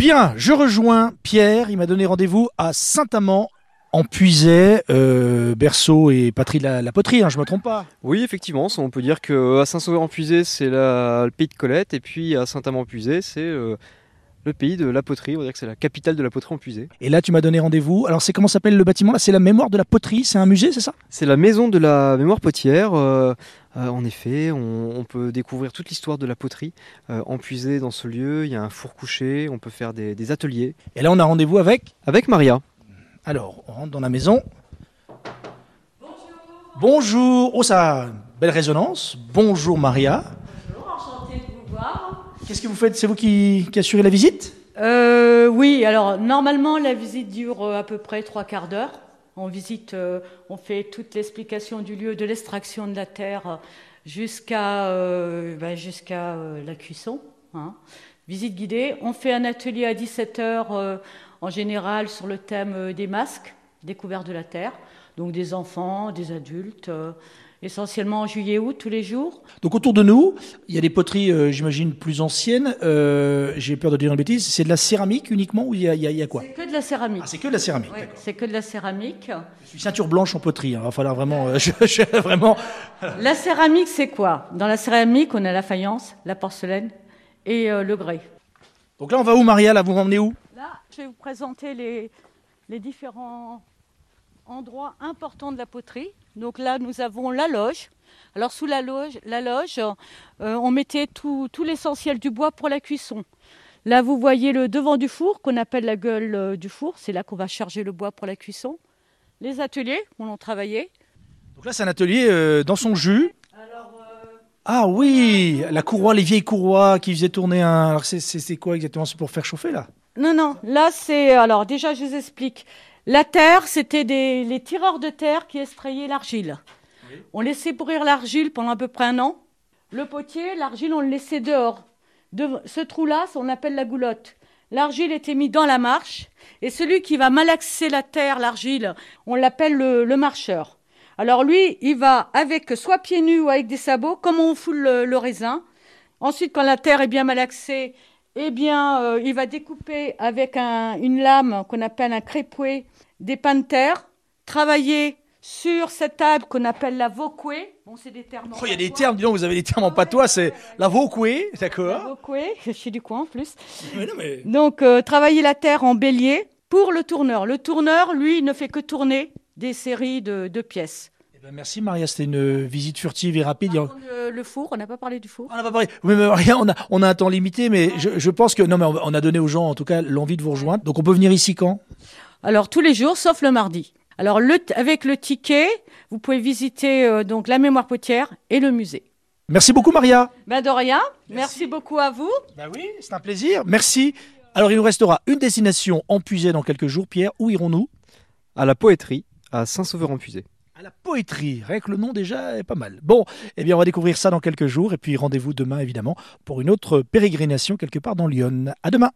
Bien, je rejoins Pierre. Il m'a donné rendez-vous à Saint-Amand. En Puisay, euh, berceau et patrie de la, hein, je me trompe pas. Oui, effectivement, on peut dire que à Saint-Sauveur-en-Puisay, c'est la- le pays de Colette, et puis à Saint-Amand-en-Puisay, c'est euh, le pays de la poterie. On va dire que c'est la capitale de la poterie en Puisay. Et là, tu m'as donné rendez-vous. Alors, c'est comment s'appelle le bâtiment là? C'est la mémoire de la poterie. C'est un musée, c'est ça? C'est la maison de la mémoire potière. euh, euh, en effet, on, on peut découvrir toute l'histoire de la poterie euh, en Puisay dans ce lieu. Il y a un four couché, on peut faire des, des ateliers. Et là, on a rendez-vous avec? Avec Maria. Alors, on rentre dans la maison. Bonjour. Oh, ça a une belle résonance. Bonjour, Maria. Bonjour, enchantée de vous voir. Qu'est-ce que vous faites? C'est vous qui, assurez la visite? Euh, oui, alors normalement la visite dure euh, à peu près trois quarts d'heure. On visite, euh, on fait toute l'explication du lieu de l'extraction de la terre euh, jusqu'à ben, la cuisson. hein. Visite guidée. On fait un atelier à 17h en général sur le thème des masques, découverte de la terre. Donc des enfants, des adultes, euh, essentiellement en juillet-août tous les jours. Donc, autour de nous, il y a des poteries, euh, j'imagine, plus anciennes. Euh, J'ai peur de dire une bêtise. C'est de la céramique uniquement ou il y a, il y a- il y a quoi? C'est que de la céramique. Ah, c'est que de la céramique. Ouais, c'est que de la céramique. Je suis ceinture blanche en poterie. Il va falloir vraiment. euh, je- je- vraiment. La céramique, c'est quoi? Dans la céramique, on a la faïence, la porcelaine et euh, le grès. Donc là, on va où, Maria? Là, vous m'emmenez où? Là, je vais vous présenter les, les différents endroits importants de la poterie. Donc là, nous avons la loge. Alors sous la loge, la loge euh, on mettait tout, tout l'essentiel du bois pour la cuisson. Là, vous voyez le devant du four qu'on appelle la gueule euh, du four. C'est là qu'on va charger le bois pour la cuisson. Les ateliers où l'on travaillait. Donc là, c'est un atelier euh, dans son jus. Alors, Ah oui, la courroie, les vieilles courroies qui faisaient tourner un. Alors, c'est- c'est c'est quoi exactement? C'est pour faire chauffer, là? Non, non, là c'est. Alors déjà, je vous explique. La terre, c'était des... les tireurs de terre qui extrayaient l'argile. On laissait pourrir l'argile pendant à peu près un an. Le potier, l'argile, on le laissait dehors. De... Ce trou-là, on appelle la goulotte. L'argile était mise dans la marche. Et celui qui va malaxer la terre, l'argile, on l'appelle le, le marcheur. Alors lui, il va avec soit pieds nus ou avec des sabots, comme on foule le, le raisin. Ensuite, quand la terre est bien malaxée, eh bien, euh, il va découper avec un- une lame qu'on appelle un crépoué des pains de terre, travailler sur cette table qu'on appelle la vaucouée. Bon, c'est des termes. Oh, il y a des termes, dis donc, vous avez des termes en patois, c'est la vaucouée, La d'accord vaucouée, je suis du coin en plus. Mais non, mais- Donc, euh, travailler la terre en bélier pour le tourneur. Le tourneur, lui, ne fait que tourner des séries de, de pièces. Eh ben, merci, Maria, c'était une visite furtive et rapide. Contre, Le, le four, on n'a pas parlé du four. On n'a pas parlé. Oui, mais Maria, on a, on a un temps limité, mais je, je pense que. Non, mais on a donné aux gens, en tout cas, l'envie de vous rejoindre. Donc, on peut venir ici quand? Alors tous les jours, sauf le mardi. Alors le, avec le ticket, vous pouvez visiter euh, donc la mémoire potière et le musée. Merci beaucoup, Maria. Ben de rien. Merci, beaucoup à vous. Ben oui, c'est un plaisir. Merci. Alors, il nous restera une destination en dans quelques jours. Pierre, où irons-nous? À la poétrie, à Saint-Sauveur-en-Puisay. La poétrie. Rien que le nom déjà est pas mal. Bon, eh bien, on va découvrir ça dans quelques jours. Et puis, rendez-vous demain, évidemment, pour une autre pérégrination quelque part dans Lyon. À demain.